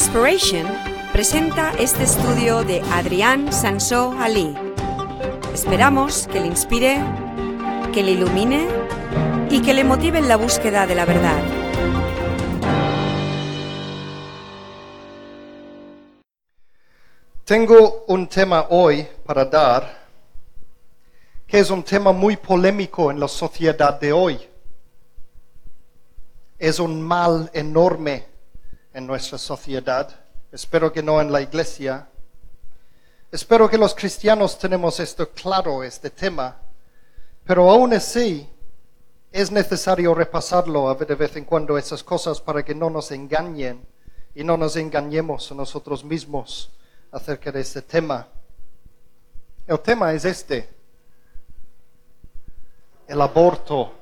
Inspiration presenta este estudio de Adrián Sansó Ali. Esperamos que le inspire, que le ilumine y que le motive en la búsqueda de la verdad. Tengo un tema hoy para dar que es un tema muy polémico en la sociedad de hoy. Es un mal enorme en nuestra sociedad. Espero que no en la iglesia. Espero que los cristianos tenemos esto claro, este tema. Pero aún así, es necesario repasarlo de vez en cuando esas cosas para que no nos engañen y no nos engañemos a nosotros mismos acerca de este tema. El tema es este, el aborto.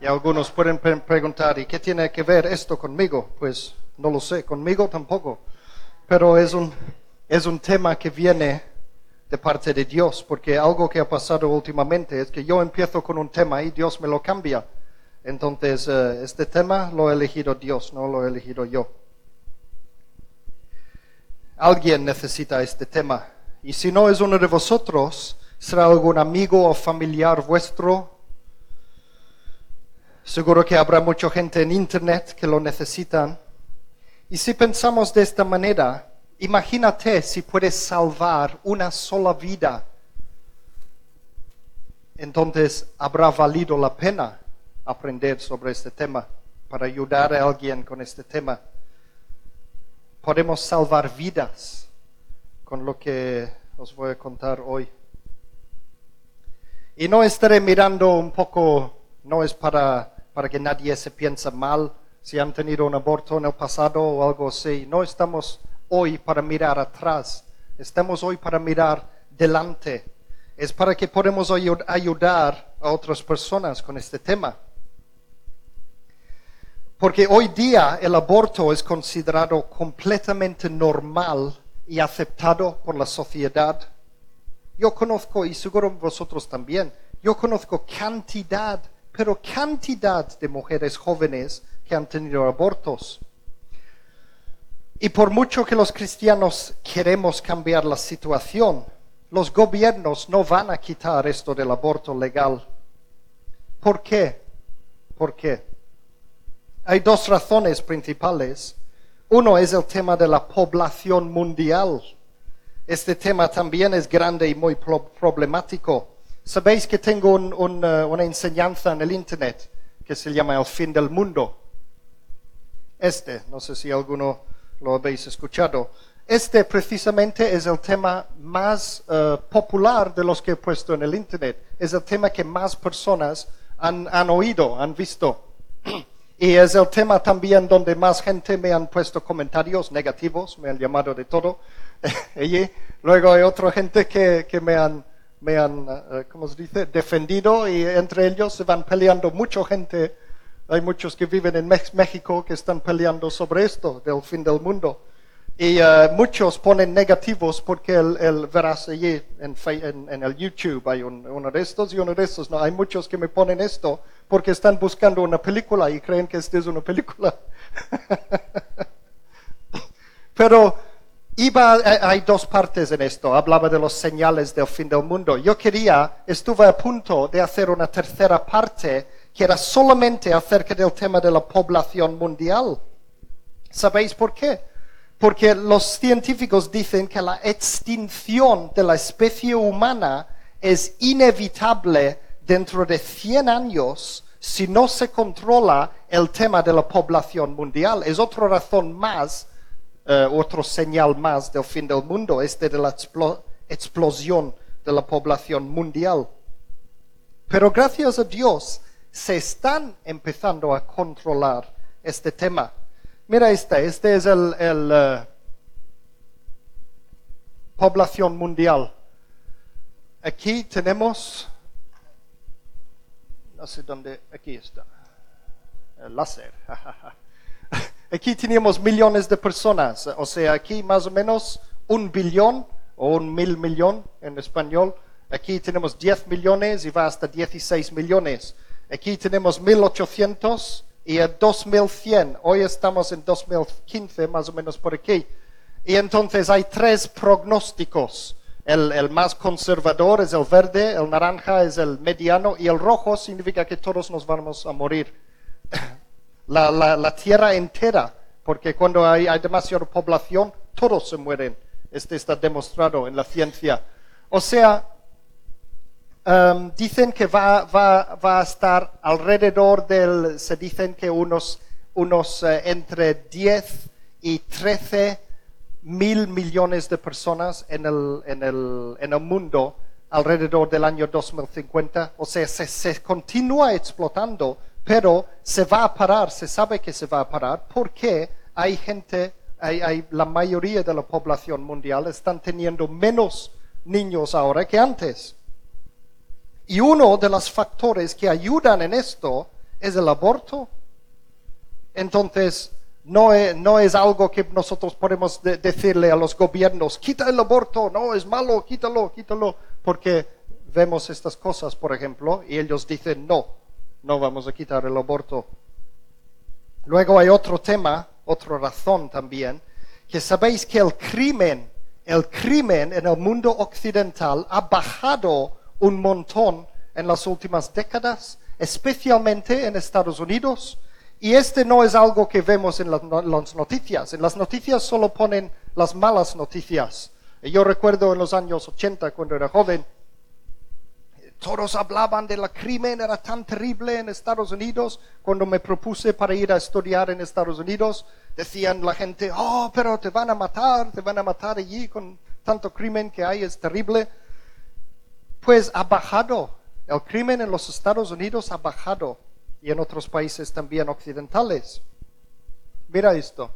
Y algunos pueden preguntar, ¿y qué tiene que ver esto conmigo? Pues no lo sé, conmigo tampoco. Pero es un, es un tema que viene de parte de Dios, porque algo que ha pasado últimamente es que yo empiezo con un tema y Dios me lo cambia. Entonces, eh, este tema lo ha elegido Dios, no lo he elegido yo. Alguien necesita este tema. Y si no es uno de vosotros, será algún amigo o familiar vuestro. Seguro que habrá mucha gente en Internet que lo necesitan. Y si pensamos de esta manera, imagínate si puedes salvar una sola vida. Entonces habrá valido la pena aprender sobre este tema para ayudar a alguien con este tema podemos salvar vidas con lo que os voy a contar hoy. Y no estaré mirando un poco, no es para, para que nadie se piense mal si han tenido un aborto en el pasado o algo así. No estamos hoy para mirar atrás, estamos hoy para mirar delante. Es para que podamos ayudar a otras personas con este tema. Porque hoy día el aborto es considerado completamente normal y aceptado por la sociedad. Yo conozco, y seguro vosotros también, yo conozco cantidad, pero cantidad de mujeres jóvenes que han tenido abortos. Y por mucho que los cristianos queremos cambiar la situación, los gobiernos no van a quitar esto del aborto legal. ¿Por qué? ¿Por qué? Hay dos razones principales. Uno es el tema de la población mundial. Este tema también es grande y muy problemático. Sabéis que tengo uh, una enseñanza en el Internet que se llama El fin del mundo. Este, no sé si alguno lo habéis escuchado. Este precisamente es el tema más uh, popular de los que he puesto en el Internet. Es el tema que más personas han, han oído, han visto. Y es el tema también donde más gente me han puesto comentarios negativos, me han llamado de todo. y luego hay otra gente que, que me han, me han uh, ¿cómo se dice?, defendido y entre ellos se van peleando mucha gente. Hay muchos que viven en México que están peleando sobre esto, del fin del mundo. Y uh, muchos ponen negativos porque el, el verás allí en, en, el YouTube hay uno de estos y uno de estos. No, hay muchos que me ponen esto porque están buscando una película y creen que esta es una película. Pero iba, eh, hay dos partes en esto. Hablaba de los señales del fin del mundo. Yo quería, estuve a punto de hacer una tercera parte que era solamente acerca del tema de la población mundial. ¿Sabéis por qué? Porque los científicos dicen que la extinción de la especie humana es inevitable dentro de 100 años si no se controla el tema de la población mundial. Es otra razón más, eh, otro señal más del fin del mundo, este de la explosión de la población mundial. Pero gracias a Dios se están empezando a controlar este tema. Mira este, este es el, eh, población mundial. Aquí tenemos, no sé dónde, aquí está, el láser. Aquí tenemos millones de personas, o sea, aquí más o menos un billón o un mil millón en español. Aquí tenemos 10 millones y va hasta 16 millones. Aquí tenemos 1800 y en 2100, hoy estamos en 2015, más o menos por aquí, y entonces hay tres pronósticos. El, el, más conservador es el verde, el naranja es el mediano y el rojo significa que todos nos vamos a morir. La, la, tierra entera, porque cuando hay, hay demasiada población, todos se mueren. Este está demostrado en la ciencia. O sea, um, dicen que va, va, va, a estar alrededor del, se dicen que unos, unos uh, entre 10 y 13 mil millones de personas en el, en el, en el mundo alrededor del año 2050. O sea, se, se, continúa explotando, pero se va a parar, se sabe que se va a parar porque hay gente, hay, la mayoría de la población mundial están teniendo menos niños ahora que antes. Y uno de los factores que ayudan en esto es el aborto. Entonces, no es, algo que nosotros podemos de decirle a los gobiernos, quita el aborto, no, es malo, quítalo, quítalo, porque vemos estas cosas, por ejemplo, y ellos dicen, no, no vamos a quitar el aborto. Luego hay otro tema, otra razón también, que sabéis que el crimen, el crimen en el mundo occidental ha bajado un montón en las últimas décadas, especialmente en Estados Unidos, y este no es algo que vemos en las noticias. En las noticias solo ponen las malas noticias. Yo recuerdo en los años 80, cuando era joven, todos hablaban de la crimen, era tan terrible en Estados Unidos. Cuando me propuse para ir a estudiar en Estados Unidos, decían la gente, oh, pero te van a matar, te van a matar allí con tanto crimen que hay, es terrible. Pues ha bajado. El crimen en los Estados Unidos ha bajado y en otros países también occidentales. Mira esto.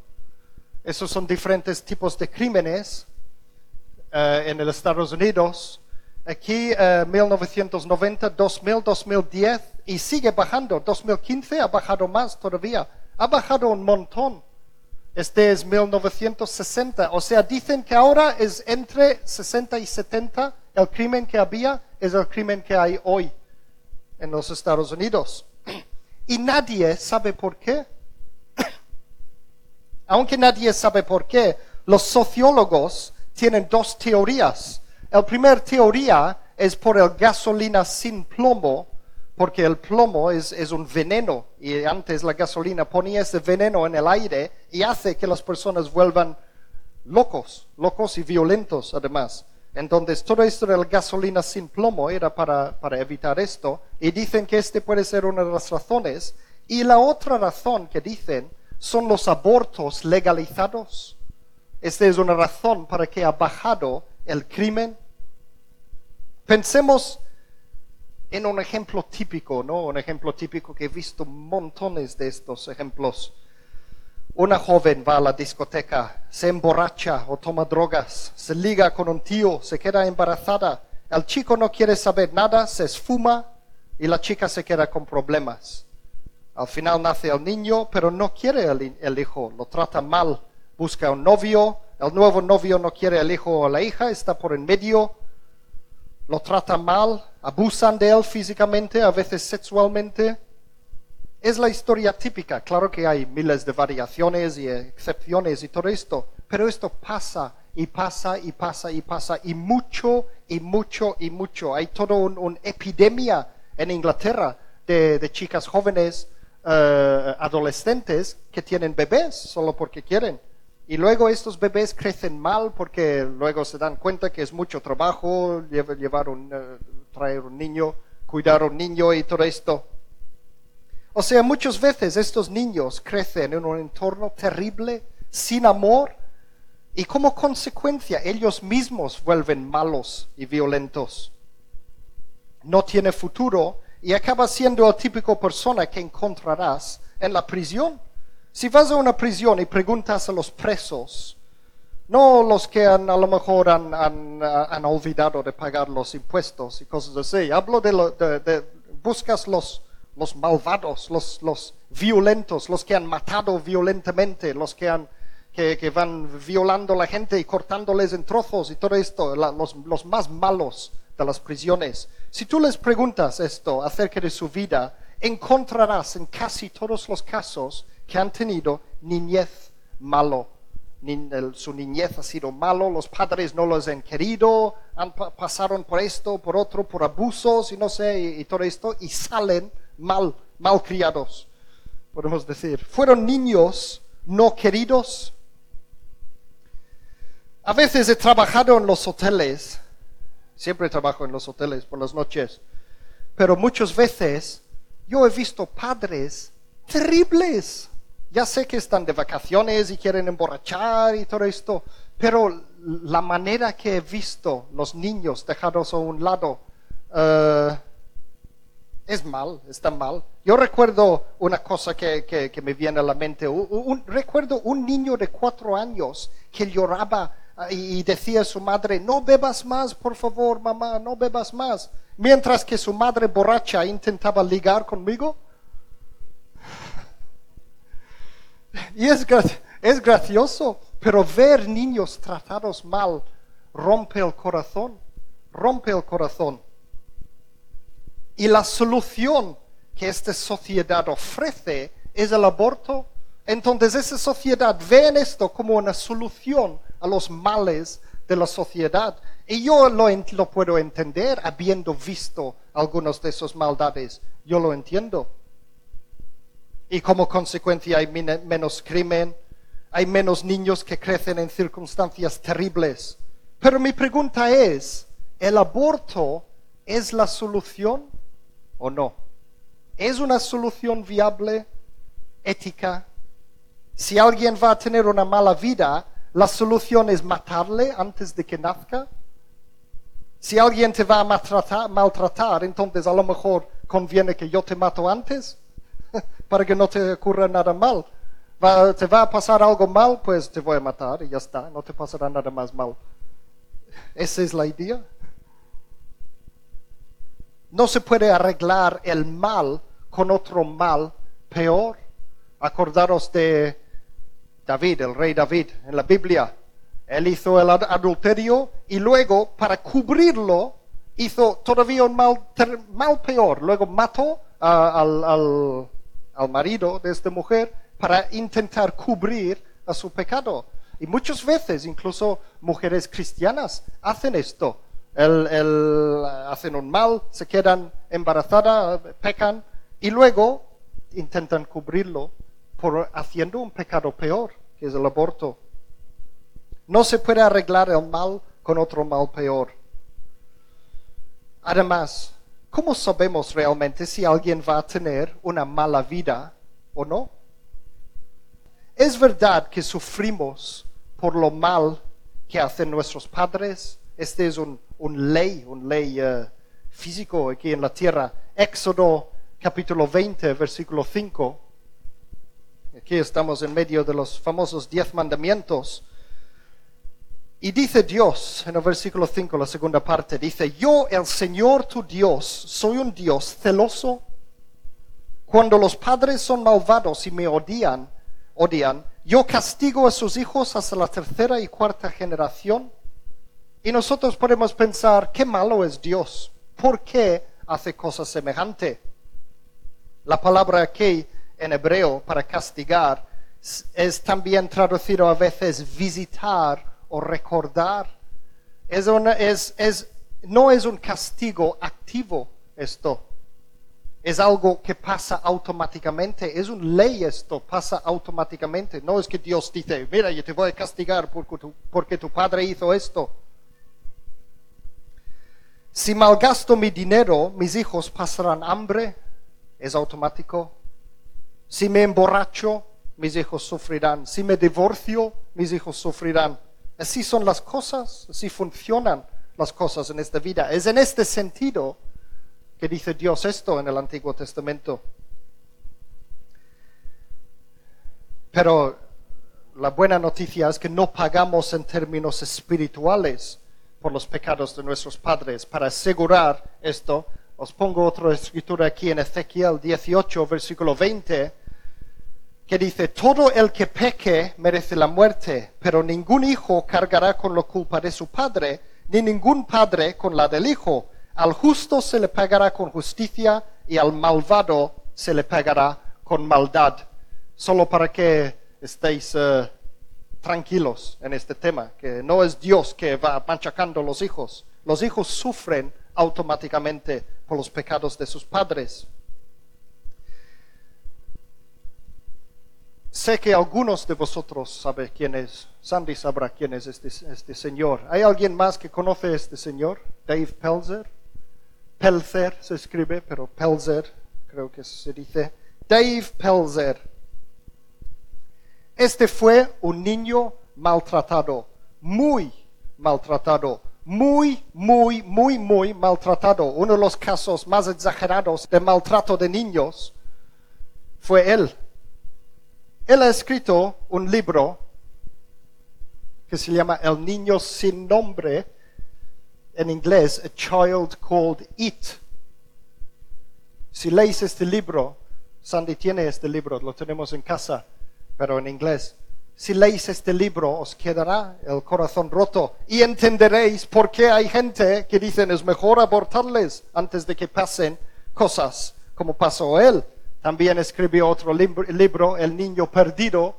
Esos son diferentes tipos de crímenes uh, en los Estados Unidos. Aquí, uh, 1990, 2000, 2010, y sigue bajando. 2015 ha bajado más todavía. Ha bajado un montón. Este es 1960. O sea, dicen que ahora es entre 60 y 70. El crimen que había es el crimen que hay hoy en los Estados Unidos. Y nadie sabe por qué. Aunque nadie sabe por qué, los sociólogos tienen dos teorías. La primera teoría es por el gasolina sin plomo, porque el plomo es, es, un veneno y antes la gasolina ponía ese veneno en el aire y hace que las personas vuelvan locos, locos y violentos además. Entonces, todo esto de la gasolina sin plomo era para, para evitar esto. Y dicen que este puede ser una de las razones. Y la otra razón que dicen son los abortos legalizados. Esta es una razón para que ha bajado el crimen. Pensemos en un ejemplo típico, ¿no? Un ejemplo típico que he visto montones de estos ejemplos. Una joven va a la discoteca, se emborracha o toma drogas, se liga con un tío, se queda embarazada. El chico no quiere saber nada, se esfuma y la chica se queda con problemas. Al final nace el niño, pero no quiere el, hijo, lo trata mal, busca un novio, el nuevo novio no quiere el hijo o la hija, está por en medio, lo trata mal, abusan de él físicamente, a veces sexualmente es la historia típica. Claro que hay miles de variaciones y excepciones y todo esto, pero esto pasa y pasa y pasa y pasa y mucho y mucho y mucho. Hay toda una epidemia en Inglaterra de, chicas jóvenes, uh, adolescentes, que tienen bebés solo porque quieren. Y luego estos bebés crecen mal porque luego se dan cuenta que es mucho trabajo llevar un, uh, traer un niño, cuidar un niño y todo esto. O sea, muchas veces estos niños crecen en un entorno terrible, sin amor, y como consecuencia ellos mismos vuelven malos y violentos. No tiene futuro y acaba siendo la típico persona que encontrarás en la prisión. Si vas a una prisión y preguntas a los presos, no los que han, a lo mejor han, olvidado de pagar los impuestos y cosas así, hablo de, lo, de, buscas los malvados, los, violentos, los que han matado violentamente, los que, van violando a la gente y cortándoles en trozos y todo esto, los más malos de las prisiones. Si tú les preguntas esto acerca de su vida, encontrarás en casi todos los casos que han tenido niñez malo. Su niñez ha sido malo, los padres no los han querido, han, pa- pasaron por esto, por otro, por abusos y no sé, y, y todo esto, y salen mal, mal criados, podemos decir. Fueron niños no queridos. A veces he trabajado en los hoteles, siempre trabajo en los hoteles por las noches, pero muchas veces yo he visto padres terribles. Ya sé que están de vacaciones y quieren emborrachar y todo esto, pero la manera que he visto los niños dejados a un lado eh, es mal, está mal. Yo recuerdo una cosa que, que- me viene a la mente. Recuerdo un niño de cuatro años que lloraba y, y decía a su madre, no bebas más, por favor, mamá, no bebas más. Mientras que su madre borracha intentaba ligar conmigo. Y es, es gracioso, pero ver niños tratados mal rompe el corazón, rompe el corazón. Y la solución que esta sociedad ofrece es el aborto. Entonces esa sociedad ve en esto como una solución a los males de la sociedad. Y yo lo, lo puedo entender habiendo visto algunas de esas maldades. Yo lo entiendo. Y como consecuencia hay menos crimen, hay menos niños que crecen en circunstancias terribles. Pero mi pregunta es, ¿el aborto es la solución o no? ¿Es una solución viable, ética? Si alguien va a tener una mala vida, ¿la solución es matarle antes de que nazca? Si alguien te va a maltratar, maltratar, entonces a lo mejor conviene que yo te mato antes para que no te ocurra nada mal. Va- te va a pasar algo mal, pues te voy a matar y ya está, no te pasará nada más mal. Esa es la idea. No se puede arreglar el mal con otro mal peor. Acordaros de David, el rey David, en la Biblia. Él hizo el ad- adulterio y luego, para cubrirlo, hizo todavía un mal, mal peor. Luego mató al- al marido de esta mujer para intentar cubrir a su pecado. Y muchas veces, incluso mujeres cristianas hacen esto. El- el- hacen un mal, se quedan embarazadas, pecan y luego intentan cubrirlo por haciendo un pecado peor, que es el aborto. No se puede arreglar el mal con otro mal peor. Además, ¿cómo sabemos realmente si alguien va a tener una mala vida o no? Es verdad que sufrimos por lo mal que hacen nuestros padres. Este es un, ley, un ley eh, físico aquí en la tierra. Éxodo capítulo 20, versículo 5. Aquí estamos en medio de los famosos diez mandamientos. Y dice Dios en el versículo 5, la segunda parte, dice, yo el Señor tu Dios soy un Dios celoso. Cuando los padres son malvados y me odian, odian, yo castigo a sus hijos hasta la tercera y cuarta generación. Y nosotros podemos pensar, qué malo es Dios. ¿Por qué hace cosas semejantes? La palabra aquí en hebreo para castigar es también traducido a veces visitar o recordar. Es no es un castigo activo esto. Es algo que pasa automáticamente. Es una ley esto, pasa automáticamente. No es que Dios dice, mira, yo te voy a castigar porque tu, porque tu padre hizo esto. Si malgasto mi dinero, mis hijos pasarán hambre. Es automático. Si me emborracho, mis hijos sufrirán. Si me divorcio, mis hijos sufrirán. Así son las cosas, así funcionan las cosas en esta vida. Es en este sentido que dice Dios esto en el Antiguo Testamento. Pero la buena noticia es que no pagamos en términos espirituales por los pecados de nuestros padres. Para asegurar esto, os pongo otra escritura aquí en Ezequiel 18, versículo 20, que dice, todo el que peque merece la muerte, pero ningún hijo cargará con la culpa de su padre, ni ningún padre con la del hijo. Al justo se le pagará con justicia y al malvado se le pagará con maldad. Solo para que estéis eh, tranquilos en este tema, que no es Dios que va machacando los hijos. Los hijos sufren automáticamente por los pecados de sus padres. Sé que algunos de vosotros saben quién es. Sandy sabrá quién es este, este señor. ¿Hay alguien más que conoce a este señor? Dave Pelzer. Pelzer se escribe, pero Pelzer creo que se dice. Dave Pelzer. Este fue un niño maltratado, muy maltratado, muy, muy, muy, muy maltratado. Uno de los casos más exagerados de maltrato de niños fue él. Él ha escrito un libro que se llama El niño sin nombre, en inglés, A Child Called It. Si lees este libro, Sandy tiene este libro, lo tenemos en casa, pero en inglés. Si leéis este libro, os quedará el corazón roto y entenderéis por qué hay gente que dicen es mejor abortarles antes de que pasen cosas como pasó él. También escribió otro libro, El niño perdido.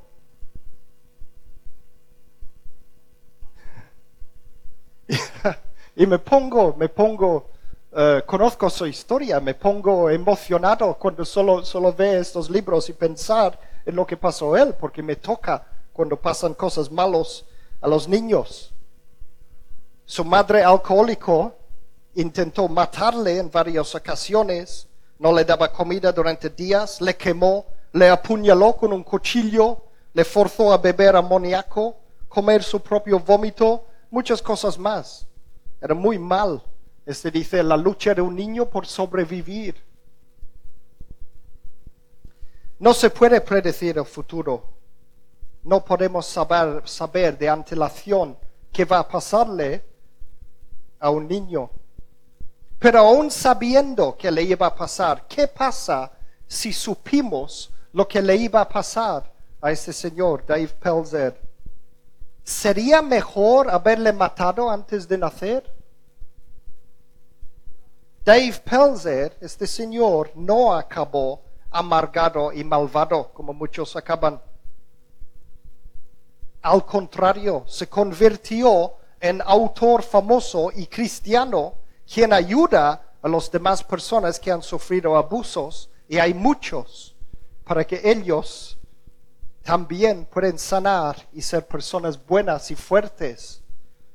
y me pongo, me pongo, eh, conozco su historia, me pongo emocionado cuando solo, solo ve estos libros y pensar en lo que pasó él, porque me toca cuando pasan cosas malas a los niños. Su madre alcohólico intentó matarle en varias ocasiones no le daba comida durante días, le quemó, le apuñaló con un cuchillo, le forzó a beber amoníaco, comer su propio vómito, muchas cosas más. Era muy mal. Este dice la lucha de un niño por sobrevivir. No se puede predecir el futuro. No podemos saber, saber de antelación qué va a pasarle a un niño pero aún sabiendo que le iba a pasar, ¿qué pasa si supimos lo que le iba a pasar a ese señor, Dave Pelzer? ¿Sería mejor haberle matado antes de nacer? Dave Pelzer, este señor, no acabó amargado y malvado como muchos acaban. Al contrario, se convirtió en autor famoso y cristiano quien ayuda a las demás personas que han sufrido abusos, y hay muchos, para que ellos también puedan sanar y ser personas buenas y fuertes.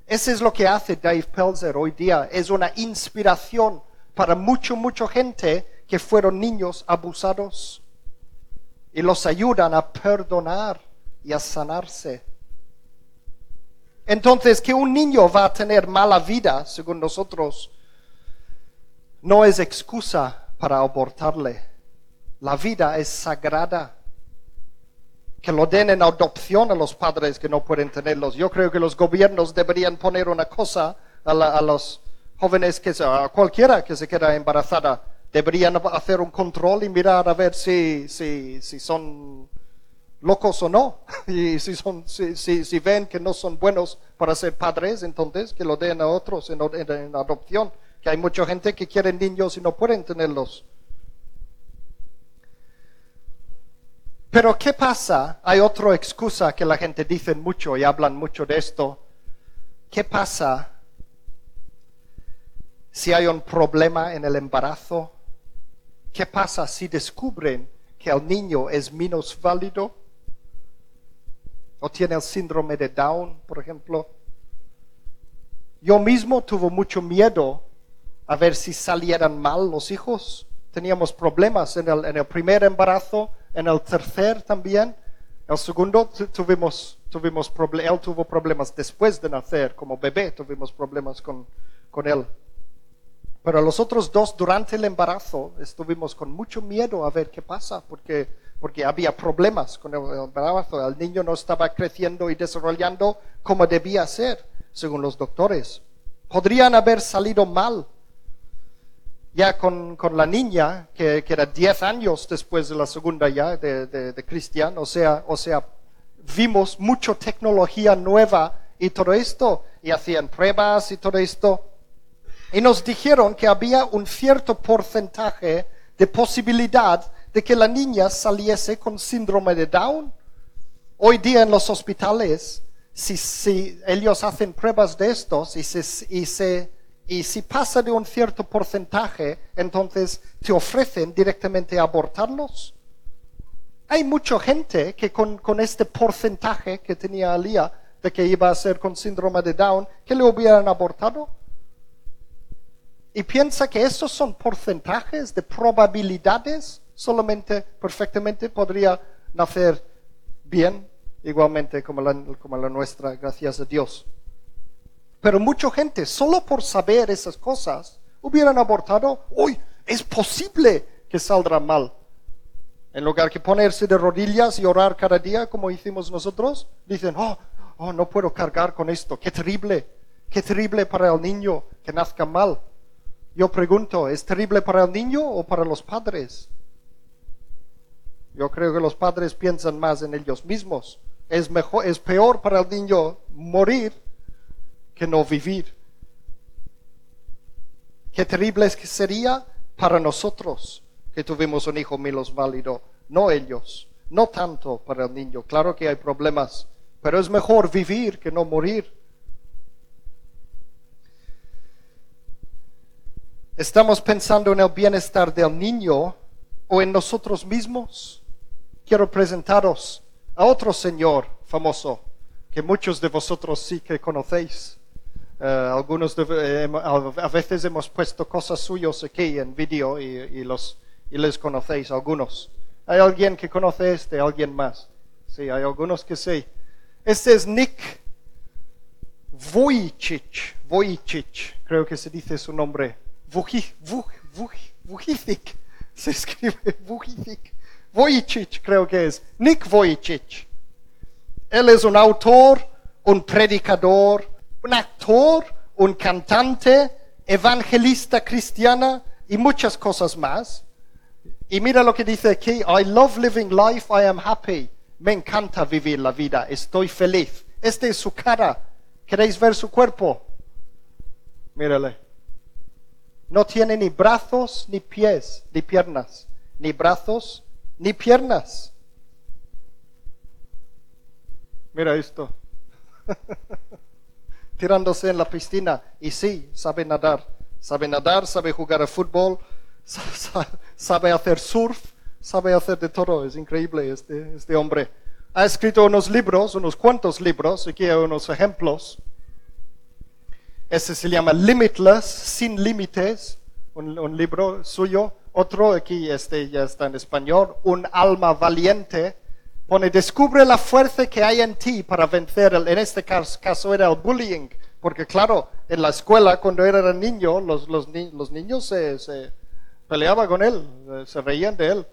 Eso es lo que hace Dave Pelzer hoy día. Es una inspiración para mucha, mucha gente que fueron niños abusados y los ayudan a perdonar y a sanarse. Entonces, que un niño va a tener mala vida, según nosotros, no es excusa para abortarle. La vida es sagrada. Que lo den en adopción a los padres que no pueden tenerlos. Yo creo que los gobiernos deberían poner una cosa a, los jóvenes que a cualquiera que se queda embarazada. Deberían hacer un control y mirar a ver si, si, son locos o no. Y si, son, si, ven que no son buenos para ser padres, entonces que lo den a otros en adopción que hay mucha gente que quiere niños y no pueden tenerlos. Pero ¿qué pasa? Hay otra excusa que la gente dice mucho y hablan mucho de esto. ¿Qué pasa si hay un problema en el embarazo? ¿Qué pasa si descubren que el niño es menos válido? ¿O tiene el síndrome de Down, por ejemplo? Yo mismo tuve mucho miedo a ver si salieran mal los hijos. Teníamos problemas en el, primer embarazo, en el tercer también. El segundo tuvimos, tuvimos él tuvo problemas después de nacer, como bebé tuvimos problemas con, con él. Pero los otros dos, durante el embarazo, estuvimos con mucho miedo a ver qué pasa, porque, porque había problemas con el embarazo. El niño no estaba creciendo y desarrollando como debía ser, según los doctores. Podrían haber salido mal ya con, la niña, que, era 10 años después de la segunda ya de, de, Cristian, o sea, o sea, vimos mucha tecnología nueva y todo esto, y hacían pruebas y todo esto, y nos dijeron que había un cierto porcentaje de posibilidad de que la niña saliese con síndrome de Down. Hoy día en los hospitales, si, si ellos hacen pruebas de estos y, se, y, se, y si pasa de un cierto porcentaje, entonces te ofrecen directamente abortarlos. Hay mucha gente que con, este porcentaje que tenía Alía de que iba a ser con síndrome de Down, que le hubieran abortado. Y piensa que estos son porcentajes de probabilidades, solamente perfectamente podría nacer bien, igualmente como la nuestra, gracias a Dios. Pero mucha gente, solo por saber esas cosas, hubieran abortado, uy, es posible que saldrá mal. En lugar que ponerse de rodillas y orar cada día como hicimos nosotros, dicen, oh, oh, no puedo cargar con esto, qué terrible, qué terrible para el niño que nazca mal. Yo pregunto, ¿es terrible para el niño o para los padres? Yo creo que los padres piensan más en ellos mismos. Es mejor, es peor para el niño morir que no vivir. Qué terrible es que sería para nosotros que tuvimos un hijo válido, no ellos, no tanto para el niño. Claro que hay problemas, pero es mejor vivir que no morir. ¿Estamos pensando en el bienestar del niño o en nosotros mismos? Quiero presentaros a otro señor famoso que muchos de vosotros sí que conocéis. Eh, algunos eh, a veces hemos puesto cosas suyas aquí en vídeo y los y les conocéis algunos. ¿Hay alguien que conoce este? ¿Alguien más? Sí, hay algunos que sí. Este es Nick Vujicic. Vujicic, creo que se dice su nombre. Vujicic. Se escribe Vujicic. Vujicic, creo que es. Nick Vujicic. Él es un autor, un predicador, un actor, un cantante, evangelista cristiana y muchas cosas más. Y mira lo que dice aquí, I love living life, I am happy. Me encanta vivir la vida, estoy feliz. Esta es su cara. ¿Queréis ver su cuerpo? Mírale. No tiene ni brazos ni pies, ni piernas. Ni brazos ni piernas. Mira esto. Tirándose en la piscina. Y sí, sabe nadar. Sabe nadar, sabe jugar al fútbol, sabe hacer surf, sabe hacer de todo. Es increíble este, este hombre. Ha escrito unos libros, unos cuantos libros, aquí hay unos ejemplos. Ese se llama Limitless, sin límites, un, libro suyo. Otro, aquí este ya está en español, Un alma valiente. Pone, descubre la fuerza que hay en ti para vencer, en este caso era el bullying, porque claro, en la escuela cuando era niño, los, los, los niños se, se peleaba con él, se reían de él.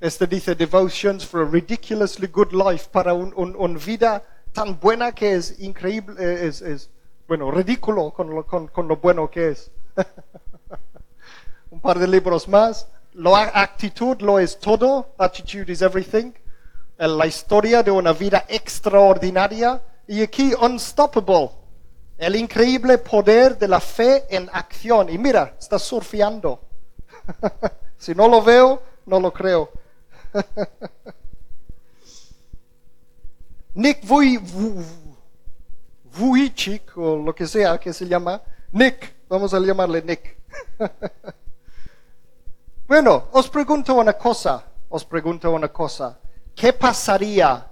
Este dice Devotions for a Ridiculously Good Life, para una un, vida tan buena que es increíble, eh, es, es bueno, ridículo con lo, con, con lo bueno que es. un par de libros más. La actitud lo es todo, attitude is everything. La historia de una vida extraordinaria. Y aquí, unstoppable. El increíble poder de la fe en acción. Y mira, está surfeando. si no lo veo, no lo creo. Nick Vujicic, o lo que sea que se llama, Nick, vamos a llamarle Nick. bueno, os pregunto una cosa, os pregunto una cosa. ¿Qué pasaría?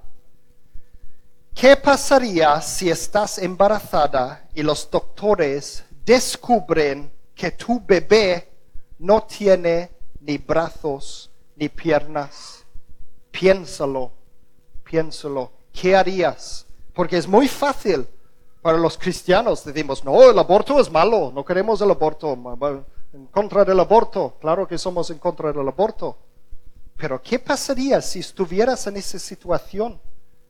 ¿Qué pasaría si estás embarazada y los doctores descubren que tu bebé no tiene ni brazos ni piernas. Piénsalo, piénsalo. ¿Qué harías? Porque es muy fácil para los cristianos. Decimos, no, el aborto es malo, no queremos el aborto, en contra del aborto. Claro que somos en contra del aborto. Pero ¿qué pasaría si estuvieras en esa situación?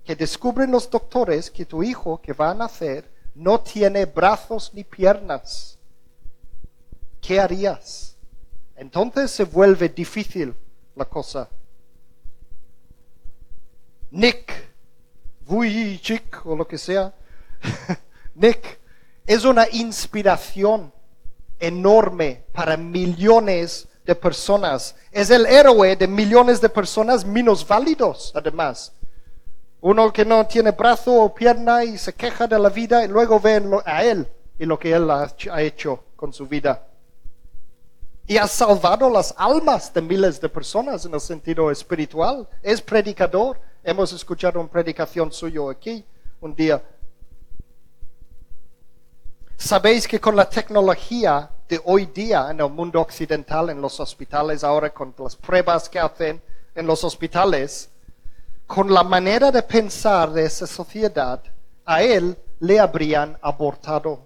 Que descubren los doctores que tu hijo que va a nacer no tiene brazos ni piernas. ¿Qué harías? entonces se vuelve difícil la cosa. Nick Vujicic o lo que sea, Nick es una inspiración enorme para millones de personas. Es el héroe de millones de personas menos válidos, además. Uno que no tiene brazo o pierna y se queja de la vida y luego ven a él y lo que él ha hecho con su vida. Y ha salvado las almas de miles de personas en el sentido espiritual. Es predicador. Hemos escuchado una predicación suyo aquí un día. Sabéis que con la tecnología de hoy día en el mundo occidental, en los hospitales, ahora con las pruebas que hacen en los hospitales, con la manera de pensar de esa sociedad, a él le habrían abortado.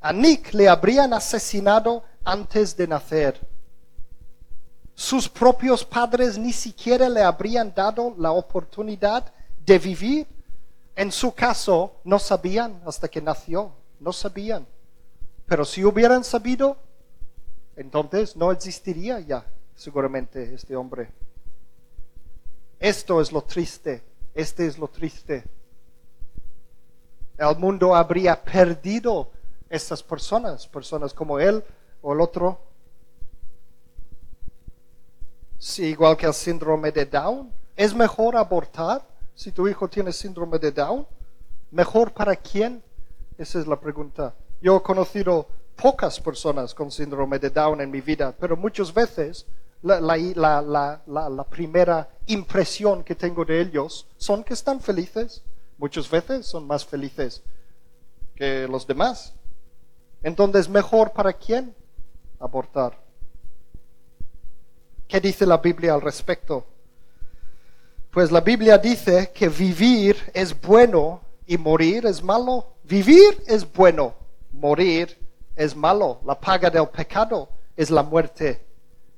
A Nick le habrían asesinado antes de nacer. Sus propios padres ni siquiera le habrían dado la oportunidad de vivir. En su caso, no sabían hasta que nació, no sabían. Pero si hubieran sabido, entonces no existiría ya seguramente este hombre. Esto es lo triste, este es lo triste. El mundo habría perdido estas personas, personas como él o el otro. Sí, igual que el síndrome de Down. ¿Es mejor abortar si tu hijo tiene síndrome de Down? ¿Mejor para quién? Esa es la pregunta. Yo he conocido pocas personas con síndrome de Down en mi vida, pero muchas veces la, primera impresión que tengo de ellos son que están felices. Muchas veces son más felices que los demás. Entonces, ¿mejor para quién abortar? ¿Qué dice la Biblia al respecto? Pues la Biblia dice que vivir es bueno y morir es malo. Vivir es bueno, morir es malo. La paga del pecado es la muerte.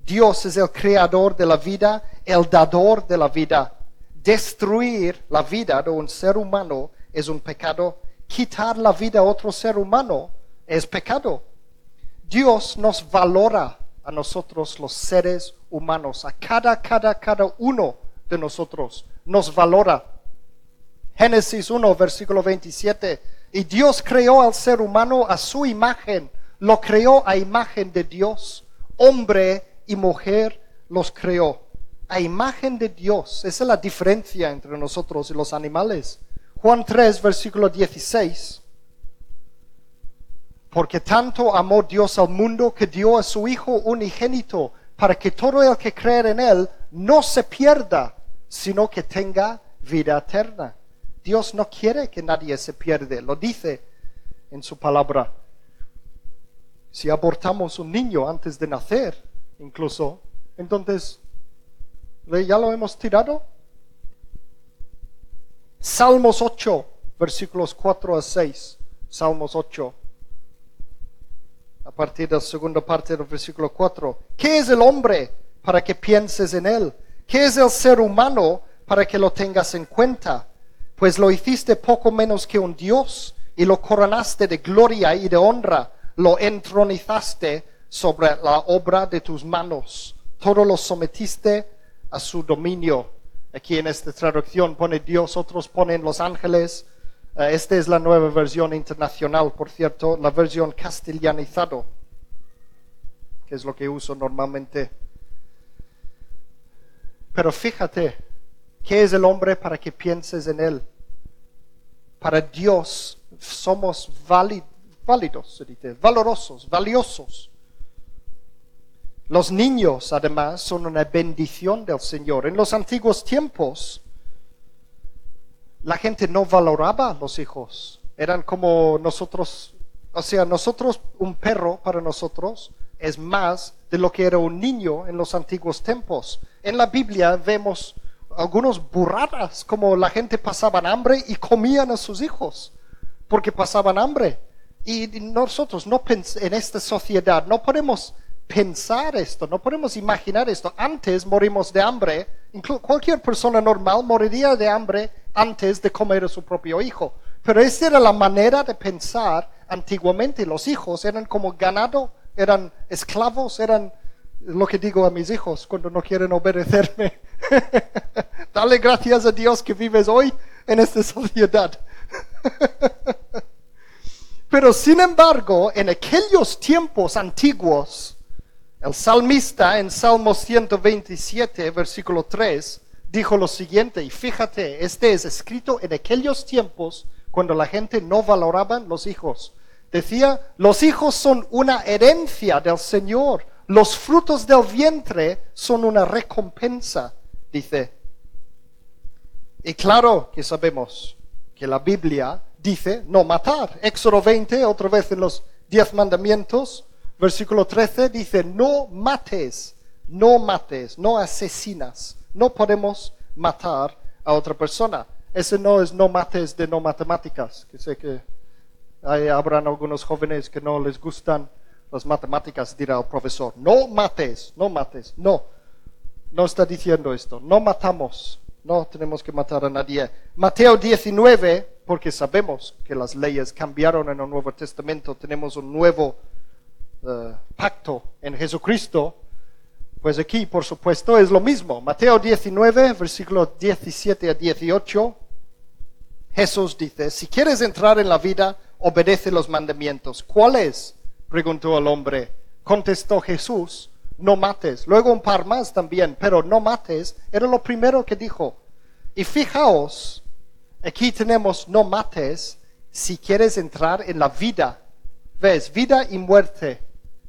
Dios es el creador de la vida, el dador de la vida. Destruir la vida de un ser humano es un pecado. Quitar la vida a otro ser humano es pecado. Dios nos valora a nosotros los seres humanos, a cada, cada, cada uno de nosotros nos valora. Génesis 1, versículo 27. Y Dios creó al ser humano a su imagen, lo creó a imagen de Dios, hombre y mujer los creó. A imagen de Dios, esa es la diferencia entre nosotros y los animales. Juan 3, versículo 16 porque tanto amó Dios al mundo que dio a su Hijo unigénito, para que todo el que cree en Él no se pierda, sino que tenga vida eterna. Dios no quiere que nadie se pierda, lo dice en su palabra. Si abortamos un niño antes de nacer, incluso, entonces, ¿ya lo hemos tirado? Salmos 8, versículos 4 a 6. Salmos 8 a partir de la segunda parte del versículo 4. ¿Qué es el hombre para que pienses en él? ¿Qué es el ser humano para que lo tengas en cuenta? Pues lo hiciste poco menos que un Dios y lo coronaste de gloria y de honra, lo entronizaste sobre la obra de tus manos, todo lo sometiste a su dominio. Aquí en esta traducción pone Dios, otros ponen los ángeles, eh, esta es la nueva versión internacional, por cierto, la versión castellanizado, que es lo que uso normalmente. Pero fíjate, ¿qué es el hombre para que pienses en él? Para Dios somos válidos, se dice, valorosos, valiosos. Los niños, además, son una bendición del Señor. En los antiguos tiempos, la gente no valoraba a los hijos. Eran como nosotros, o sea, nosotros, un perro para nosotros es más de lo que era un niño en los antiguos tiempos. En la Biblia vemos algunos burradas, como la gente pasaba hambre y comían a sus hijos, porque pasaban hambre. Y nosotros no en esta sociedad no podemos pensar esto, no podemos imaginar esto. Antes morimos de hambre, cualquier persona normal moriría de hambre antes de comer a su propio hijo. Pero esa era la manera de pensar antiguamente. Los hijos eran como ganado, eran esclavos, eran lo que digo a mis hijos cuando no quieren obedecerme. Dale gracias a Dios que vives hoy en esta sociedad. Pero sin embargo, en aquellos tiempos antiguos, El salmista en Salmo 127, versículo 3, dijo lo siguiente, y fíjate, este es escrito en aquellos tiempos cuando la gente no valoraba los hijos. Decía, los hijos son una herencia del Señor, los frutos del vientre son una recompensa, dice. Y claro que sabemos que la Biblia dice no matar. Éxodo 20, otra vez en los diez mandamientos, versículo 13, dice no mates, no mates, no asesinas. No podemos matar a otra persona. Ese no es no mates de no matemáticas, que sé que hay, habrán algunos jóvenes que no les gustan las matemáticas, dirá el profesor. No mates, no mates, no. No está diciendo esto. No matamos, no tenemos que matar a nadie. Mateo 19, porque sabemos que las leyes cambiaron en el Nuevo Testamento, tenemos un nuevo eh, pacto en Jesucristo. Pues aquí, por supuesto, es lo mismo. Mateo 19, versículos 17 a 18. Jesús dice, si quieres entrar en la vida, obedece los mandamientos. ¿Cuáles? Preguntó el hombre. Contestó Jesús, no mates. Luego un par más también, pero no mates era lo primero que dijo. Y fijaos, aquí tenemos no mates si quieres entrar en la vida. ¿Ves? Vida y muerte.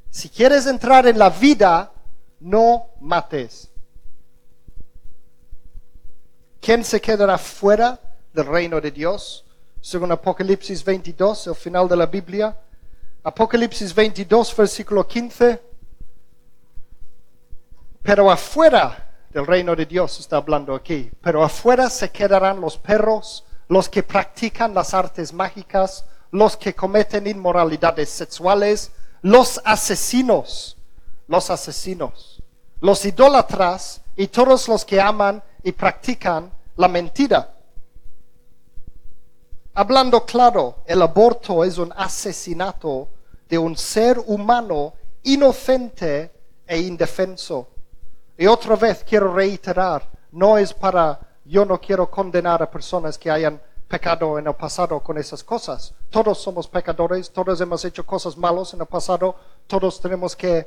Si quieres entrar en la vida, no mates. ¿Quién se quedará fuera del reino de Dios? Según Apocalipsis 22, el final de la Biblia. Apocalipsis 22, versículo 15. Pero afuera del reino de Dios está hablando aquí, pero afuera se quedarán los perros, los que practican las artes mágicas, los que cometen inmoralidades sexuales, los asesinos, los asesinos, los idólatras y todos los que aman y practican la mentira. Hablando claro, el aborto es un asesinato de un ser humano inocente e indefenso. Y otra vez quiero reiterar, no es para, yo no quiero condenar a personas que hayan pecado en el pasado con esas cosas. Todos somos pecadores, todos hemos hecho cosas malas en el pasado, todos tenemos que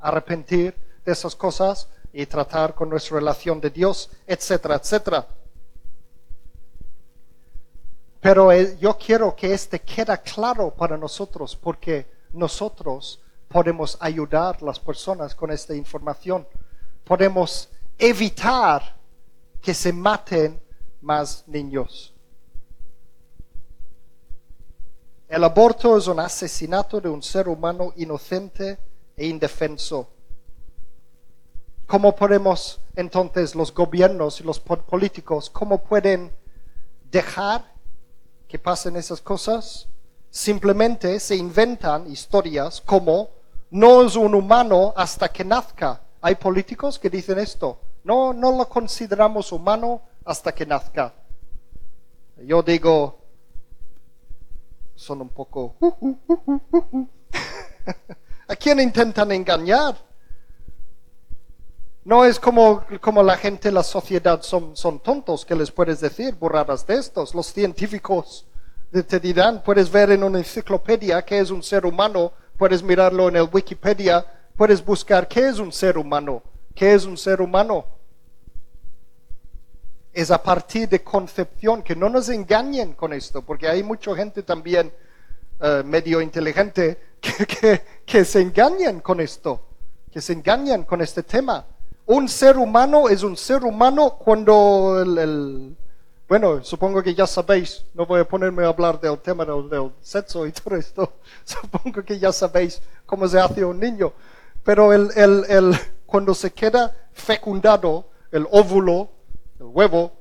arrepentir de esas cosas y tratar con nuestra relación de Dios, etcétera, etcétera. Pero eh, yo quiero que este quede claro para nosotros porque nosotros podemos ayudar a las personas con esta información. Podemos evitar que se maten más niños. El aborto es un asesinato de un ser humano inocente e indefenso. ¿Cómo podemos entonces los gobiernos y los políticos, cómo pueden dejar que pasen esas cosas? Simplemente se inventan historias como no es un humano hasta que nazca. Hay políticos que dicen esto. No, no lo consideramos humano hasta que nazca. Yo digo, son un poco... ¿A quién intentan engañar? No es como, como la gente, la sociedad son, son tontos que les puedes decir burradas de estos. Los científicos te dirán, puedes ver en una enciclopedia qué es un ser humano, puedes mirarlo en el Wikipedia, puedes buscar qué es un ser humano, qué es un ser humano. Es a partir de concepción, que no nos engañen con esto, porque hay mucha gente también eh, medio inteligente que, que, se engañan con esto, que se engañan con este tema. Un ser humano es un ser humano cuando el bueno, supongo que ya sabéis, no voy a ponerme a hablar del tema del, sexo y todo esto, supongo que ya sabéis cómo se hace un niño, pero el, el, el, cuando se queda fecundado, el óvulo, el huevo,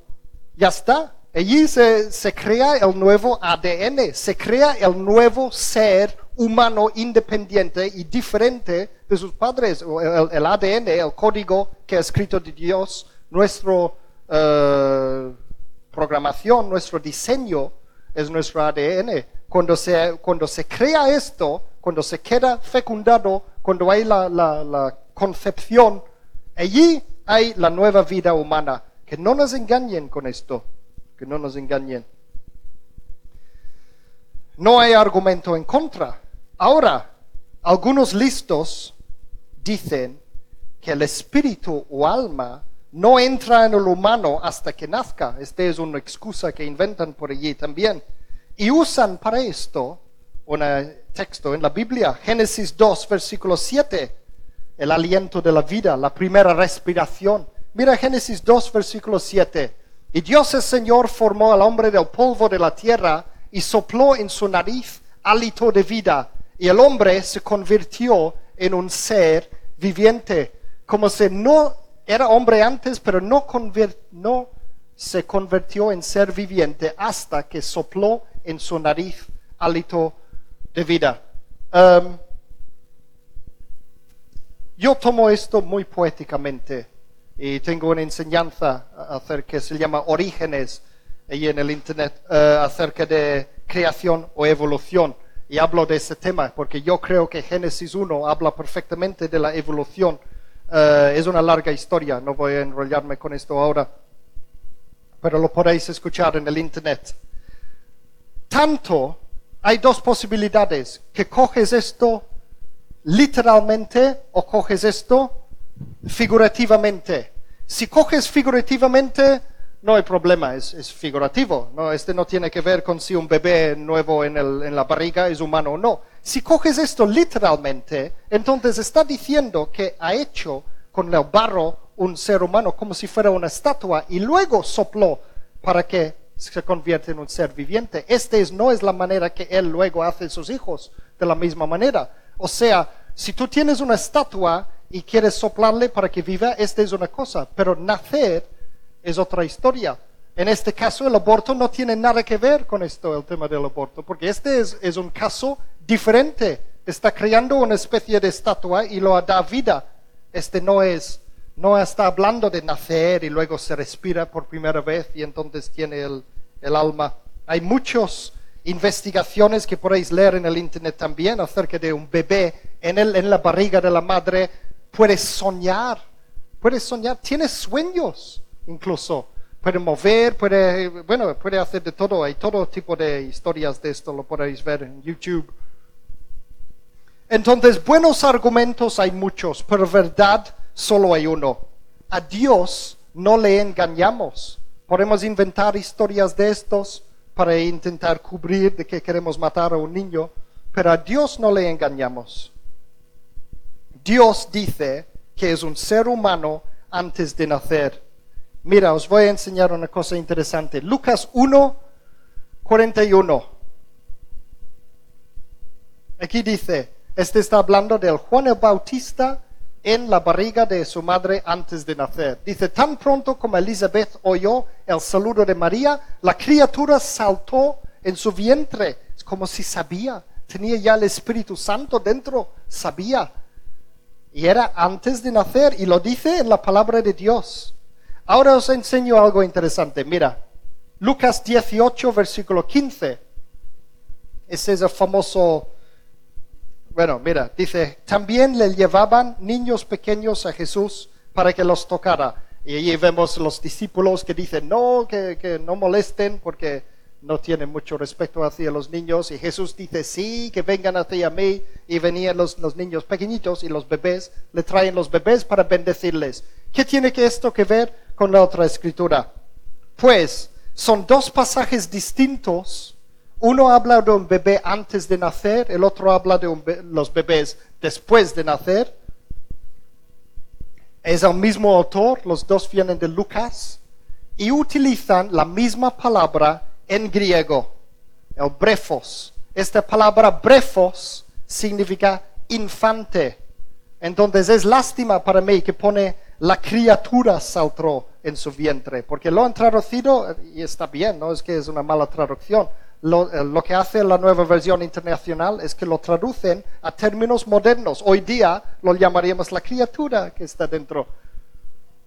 ya está. Allí se, se crea el nuevo ADN, se crea el nuevo ser humano independiente y diferente de sus padres. El, el ADN, el código que ha escrito de Dios, nuestro... Uh, programación, nuestro diseño es nuestro ADN. Cuando se, cuando se crea esto, cuando se queda fecundado, cuando hay la, la, concepción, allí hay la nueva vida humana. Que no nos engañen con esto, que no nos engañen. No hay argumento en contra. Ahora, algunos listos dicen que el espíritu o alma no entra en el humano hasta que nazca. Esta es una excusa que inventan por allí también. Y usan para esto un texto en la Biblia, Génesis 2, versículo 7, el aliento de la vida, la primera respiración. Mira Génesis 2, versículo 7. Y Dios el Señor formó al hombre del polvo de la tierra y sopló en su nariz hálito de vida. Y el hombre se convirtió en un ser viviente, como si no era hombre antes, pero no, se convirtió en ser viviente hasta que sopló en su nariz hálito de vida. Um, yo tomo esto muy poéticamente y tengo una enseñanza acerca que se llama Orígenes ahí en el Internet uh, acerca de creación o evolución. Y hablo de ese tema porque yo creo que Génesis 1 habla perfectamente de la evolución. Uh, es una larga historia, no voy a enrollarme con esto ahora, pero lo podéis escuchar en el Internet. Tanto hay dos posibilidades, que coges esto literalmente o coges esto figurativamente. Si coges figurativamente, no hay problema, es, figurativo. ¿no? Este no tiene que ver con si un bebé nuevo en la barriga es humano o no. Si coges esto literalmente, entonces está diciendo que ha hecho con el barro un ser humano como si fuera una estatua y luego sopló para que se convierte en un ser viviente. Esta es, no es la manera que Él luego hace sus hijos, de la misma manera. O sea, si tú tienes una estatua y quieres soplarle para que viva, esta es una cosa, pero nacer es otra historia. En este caso, el aborto no tiene nada que ver con esto, el tema del aborto, porque este es, es un caso diferente. Está creando una especie de estatua y lo da vida. Este no es no está hablando de nacer y luego se respira por primera vez y entonces tiene el, alma. Hay muchas investigaciones que podéis leer en el Internet también acerca de un bebé en, el, en la barriga de la madre. Puede soñar, puede soñar, tiene sueños incluso. Puede mover, puede, bueno, puede hacer de todo. Hay todo tipo de historias de esto, lo podéis ver en YouTube. Entonces, buenos argumentos hay muchos, pero verdad solo hay uno. A Dios no le engañamos. Podemos inventar historias de estos para intentar cubrir de que queremos matar a un niño, pero a Dios no le engañamos. Dios dice que es un ser humano antes de nacer. Mira, os voy a enseñar una cosa interesante. Lucas 1, 41. Aquí dice, este está hablando del Juan el Bautista en la barriga de su madre antes de nacer. Dice, tan pronto como Elizabeth oyó el saludo de María, la criatura saltó en su vientre. Es como si sabía, tenía ya el Espíritu Santo dentro, sabía. Y era antes de nacer y lo dice en la palabra de Dios. Ahora os enseño algo interesante. Mira, Lucas 18, versículo 15. Ese es el famoso bueno, mira, dice, también le llevaban niños pequeños a Jesús para que los tocara. Y allí vemos los discípulos que dicen, no, que, no molesten porque no tienen mucho respeto hacia los niños. Y Jesús dice, sí, que vengan hacia mí. Y venían los, los niños pequeñitos y los bebés, le traen los bebés para bendecirles. ¿Qué tiene que esto que ver con la otra escritura? Pues son dos pasajes distintos uno habla de un bebé antes de nacer, el otro habla de los bebés después de nacer. Es el mismo autor, los dos vienen de Lucas, y utilizan la misma palabra en griego, el brefos. Esta palabra brefos significa infante. Entonces es lástima para mí que pone la criatura saltó en su vientre, porque lo han traducido y está bien, no es que es una mala traducción, eh, lo, que hace la nueva versión internacional es que lo traducen a términos modernos. Hoy día lo llamaríamos la criatura que está dentro.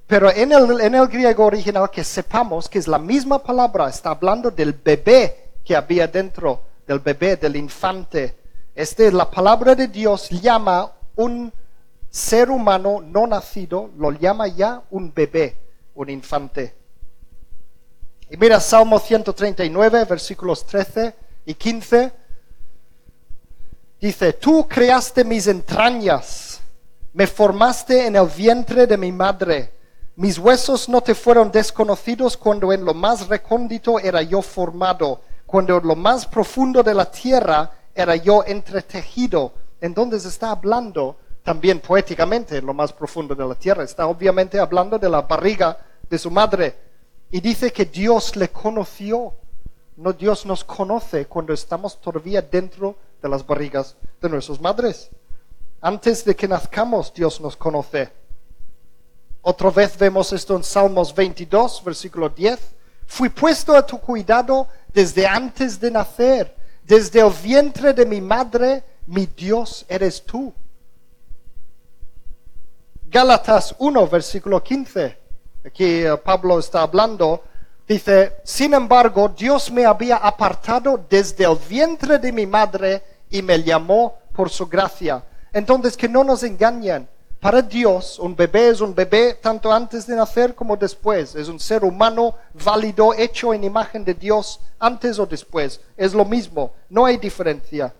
Pero en el, en el griego original que sepamos que es la misma palabra, está hablando del bebé que había dentro, del bebé, del infante. Este, la palabra de Dios llama un ser humano no nacido, lo llama ya un bebé, un infante. Y mira Salmo 139, versículos 13 y 15. Dice, tú creaste mis entrañas Me formaste en el vientre de mi madre. Mis huesos no te fueron desconocidos cuando en lo más recóndito era yo formado, cuando en lo más profundo de la tierra era yo entretejido. Entonces está hablando también poéticamente en lo más profundo de la tierra. Está obviamente hablando de la barriga de su madre. Y dice que Dios le conoció. No Dios nos conoce cuando estamos todavía dentro de las barrigas de nuestras madres. Antes de que nazcamos, Dios nos conoce. Otra vez vemos esto en Salmos 22, versículo 10. Fui puesto a tu cuidado desde antes de nacer. Desde el vientre de mi madre, mi Dios eres tú. Gálatas 1, versículo 15. Aquí eh, Pablo está hablando. Dice, sin embargo, Dios me había apartado desde el vientre de mi madre y me llamó por su gracia. Entonces, que no nos engañen. Para Dios, un bebé es un bebé tanto antes de nacer como después. Es un ser humano válido, hecho en imagen de Dios antes o después. Es lo mismo, no hay diferencia.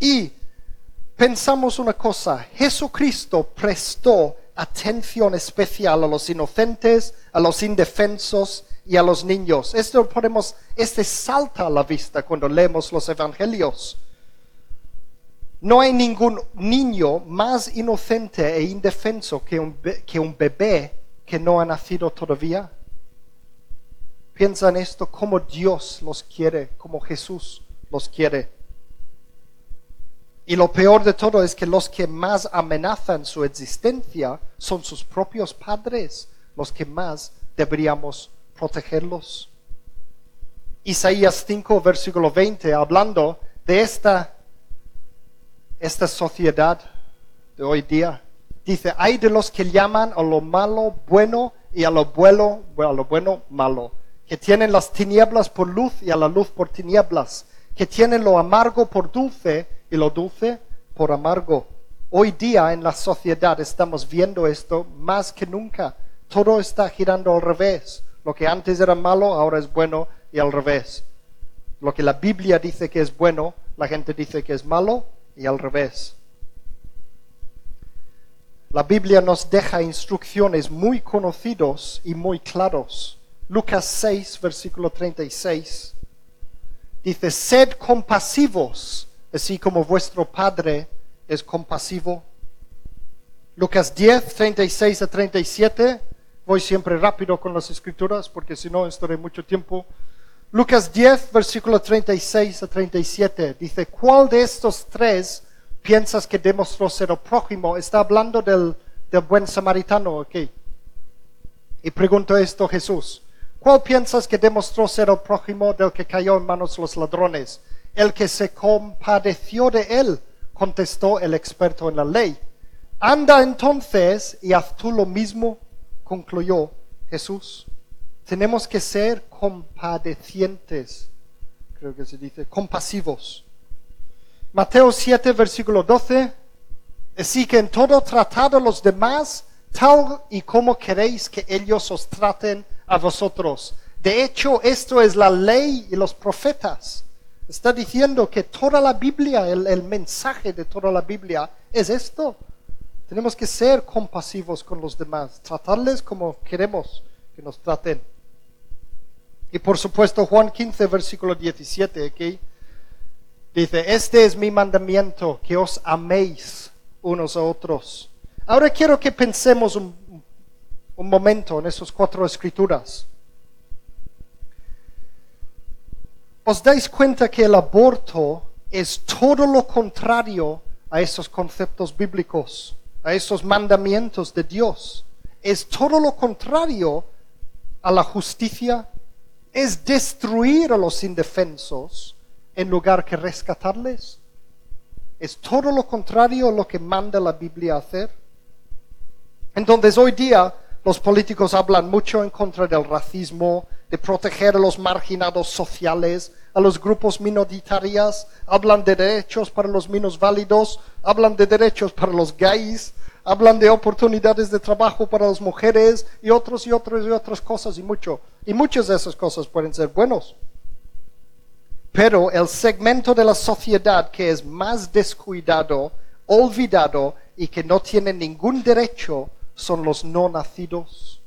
Y pensamos una cosa, Jesucristo prestó atención especial a los inocentes, a los indefensos y a los niños. Esto podemos, este salta a la vista cuando leemos los evangelios. No hay ningún niño más inocente e indefenso que un, que un bebé que no ha nacido todavía. Piensa en esto, como Dios los quiere, como Jesús los quiere. Y lo peor de todo es que los que más amenazan su existencia son sus propios padres, los que más deberíamos protegerlos. Isaías 5, versículo 20, hablando de esta, esta sociedad de hoy día, dice, hay de los que llaman a lo malo bueno y a lo bueno, a lo bueno malo, que tienen las tinieblas por luz y a la luz por tinieblas, que tienen lo amargo por dulce y lo dulce por amargo. Hoy día en la sociedad estamos viendo esto más que nunca. Todo está girando al revés. Lo que antes era malo ahora es bueno y al revés. Lo que la Biblia dice que es bueno, la gente dice que es malo y al revés. La Biblia nos deja instrucciones muy conocidos y muy claros. Lucas 6, versículo 36. Dice, sed compasivos así como vuestro Padre es compasivo. Lucas 10, 36 a 37. Voy siempre rápido con las escrituras porque si no estaré mucho tiempo. Lucas 10, versículo 36 a 37. Dice, ¿cuál de estos tres piensas que demostró ser el prójimo? Está hablando del, del buen samaritano aquí. Y pregunto esto Jesús. ¿Cuál piensas que demostró ser el prójimo del que cayó en manos los ladrones? El que se compadeció de él, contestó el experto en la ley. Anda entonces y haz tú lo mismo, concluyó Jesús. Tenemos que ser compadecientes, creo que se dice, compasivos. Mateo 7, versículo 12. Así que en todo tratado los demás tal y como queréis que ellos os traten a vosotros. De hecho, esto es la ley y los profetas. Está diciendo que toda la Biblia, el, mensaje de toda la Biblia es esto. Tenemos que ser compasivos con los demás, tratarles como queremos que nos traten. Y por supuesto Juan 15, versículo 17, aquí dice, este es mi mandamiento, que os améis unos a otros. Ahora quiero que pensemos un, un momento en esas cuatro escrituras. Os dais cuenta que el aborto es todo lo contrario a esos conceptos bíblicos, a esos mandamientos de Dios. Es todo lo contrario a la justicia, es destruir a los indefensos en lugar que rescatarles. Es todo lo contrario a lo que manda la Biblia hacer. Entonces hoy día los políticos hablan mucho en contra del racismo, de proteger a los marginados sociales, a los grupos minoritarios, hablan de derechos para los menos válidos, hablan de derechos para los gays, hablan de oportunidades de trabajo para las mujeres y otros y otros y otras cosas y mucho. Y muchas de esas cosas pueden ser buenos. Pero el segmento de la sociedad que es más descuidado olvidado y que no tienen ningún derecho son los no nacidos.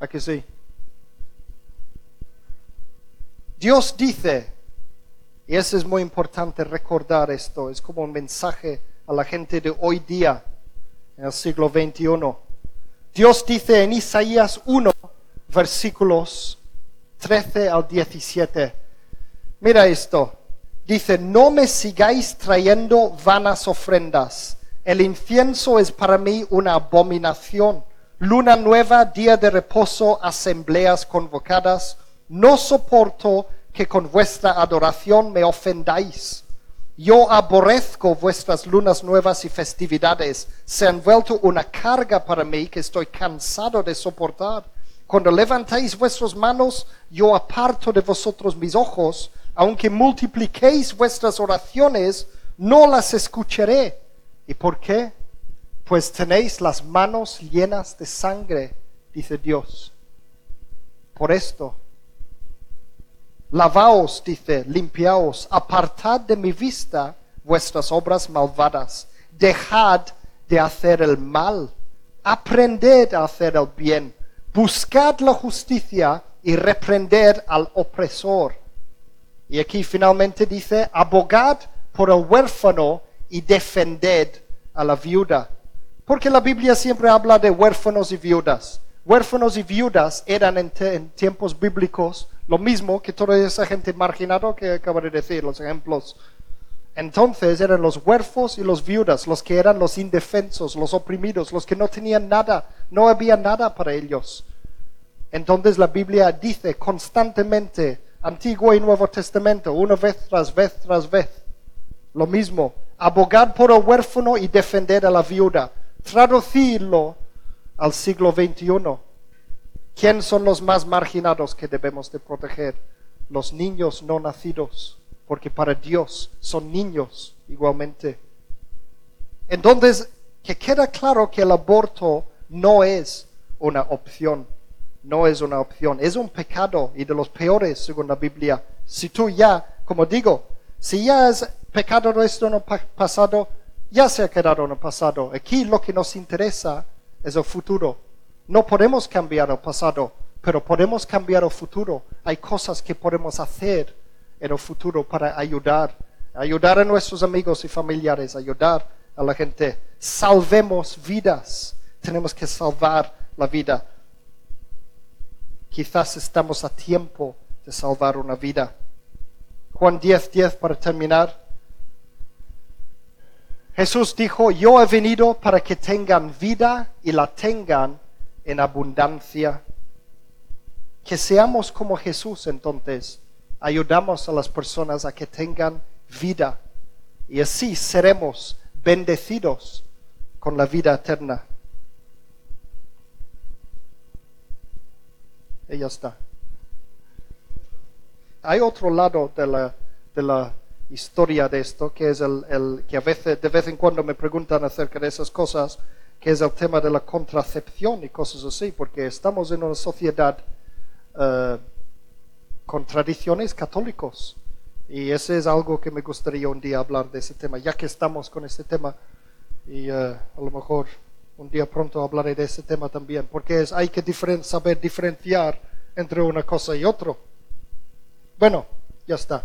¿A que sí? Dios dice, y eso es muy importante recordar esto, es como un mensaje a la gente de hoy día, en el siglo XXI. Dios dice en Isaías 1, versículos 13 al 17, mira esto, dice, no me sigáis trayendo vanas ofrendas, el incienso es para mí una abominación, luna nueva, día de reposo, asambleas convocadas, no soporto que con vuestra adoración me ofendáis. Yo aborrezco vuestras lunas nuevas y festividades. Se han vuelto una carga para mí que estoy cansado de soportar. Cuando levantáis vuestras manos, yo aparto de vosotros mis ojos. Aunque multipliquéis vuestras oraciones, no las escucharé. ¿Y por qué? Pues tenéis las manos llenas de sangre, dice Dios. Por esto Lavaos, dice, limpiaos, apartad de mi vista vuestras obras malvadas, dejad de hacer el mal, aprended a hacer el bien, buscad la justicia y reprended al opresor. Y aquí finalmente dice, abogad por el huérfano y defended a la viuda. Porque la Biblia siempre habla de huérfanos y viudas. Huérfanos y viudas eran en, en tiempos bíblicos lo mismo que toda esa gente marginada que acabo de decir, los ejemplos. Entonces eran los huérfanos y los viudas, los que eran los indefensos, los oprimidos, los que no tenían nada, no había nada para ellos. Entonces la Biblia dice constantemente, Antiguo y Nuevo Testamento, una vez tras vez tras vez, lo mismo, abogar por el huérfano y defender a la viuda, traducirlo al siglo XXI ¿Quién son los más marginados que debemos de proteger? Los niños no nacidos, porque para Dios son niños igualmente. Entonces, que queda claro que el aborto no es una opción, no es una opción, es un pecado y de los peores según la Biblia. Si tú ya, como digo, si ya es pecado nuestro en el pasado, ya se ha quedado en el pasado. Aquí lo que nos interesa es el futuro. No podemos cambiar el pasado, pero podemos cambiar el futuro. Hay cosas que podemos hacer en el futuro para ayudar, ayudar a nuestros amigos y familiares, ayudar a la gente. Salvemos vidas. Tenemos que salvar la vida. Quizás estamos a tiempo de salvar una vida. Juan 10, 10 para terminar. Jesús dijo, yo he venido para que tengan vida y la tengan en abundancia. Que seamos como Jesús entonces. Ayudamos a las personas a que tengan vida y así seremos bendecidos con la vida eterna. Y ya está. Hay otro lado de la, de la historia de esto, que es el, el, que a veces, de vez en cuando me preguntan acerca de esas cosas, que es el tema de la contracepción y cosas así, porque estamos en una sociedad eh, con tradiciones católicos. Y ese es algo que me gustaría un día hablar de ese tema, ya que estamos con este tema. Y eh, a lo mejor un día pronto hablaré de ese tema también, porque es, hay que saber diferenciar entre una cosa y otra. Bueno, ya está.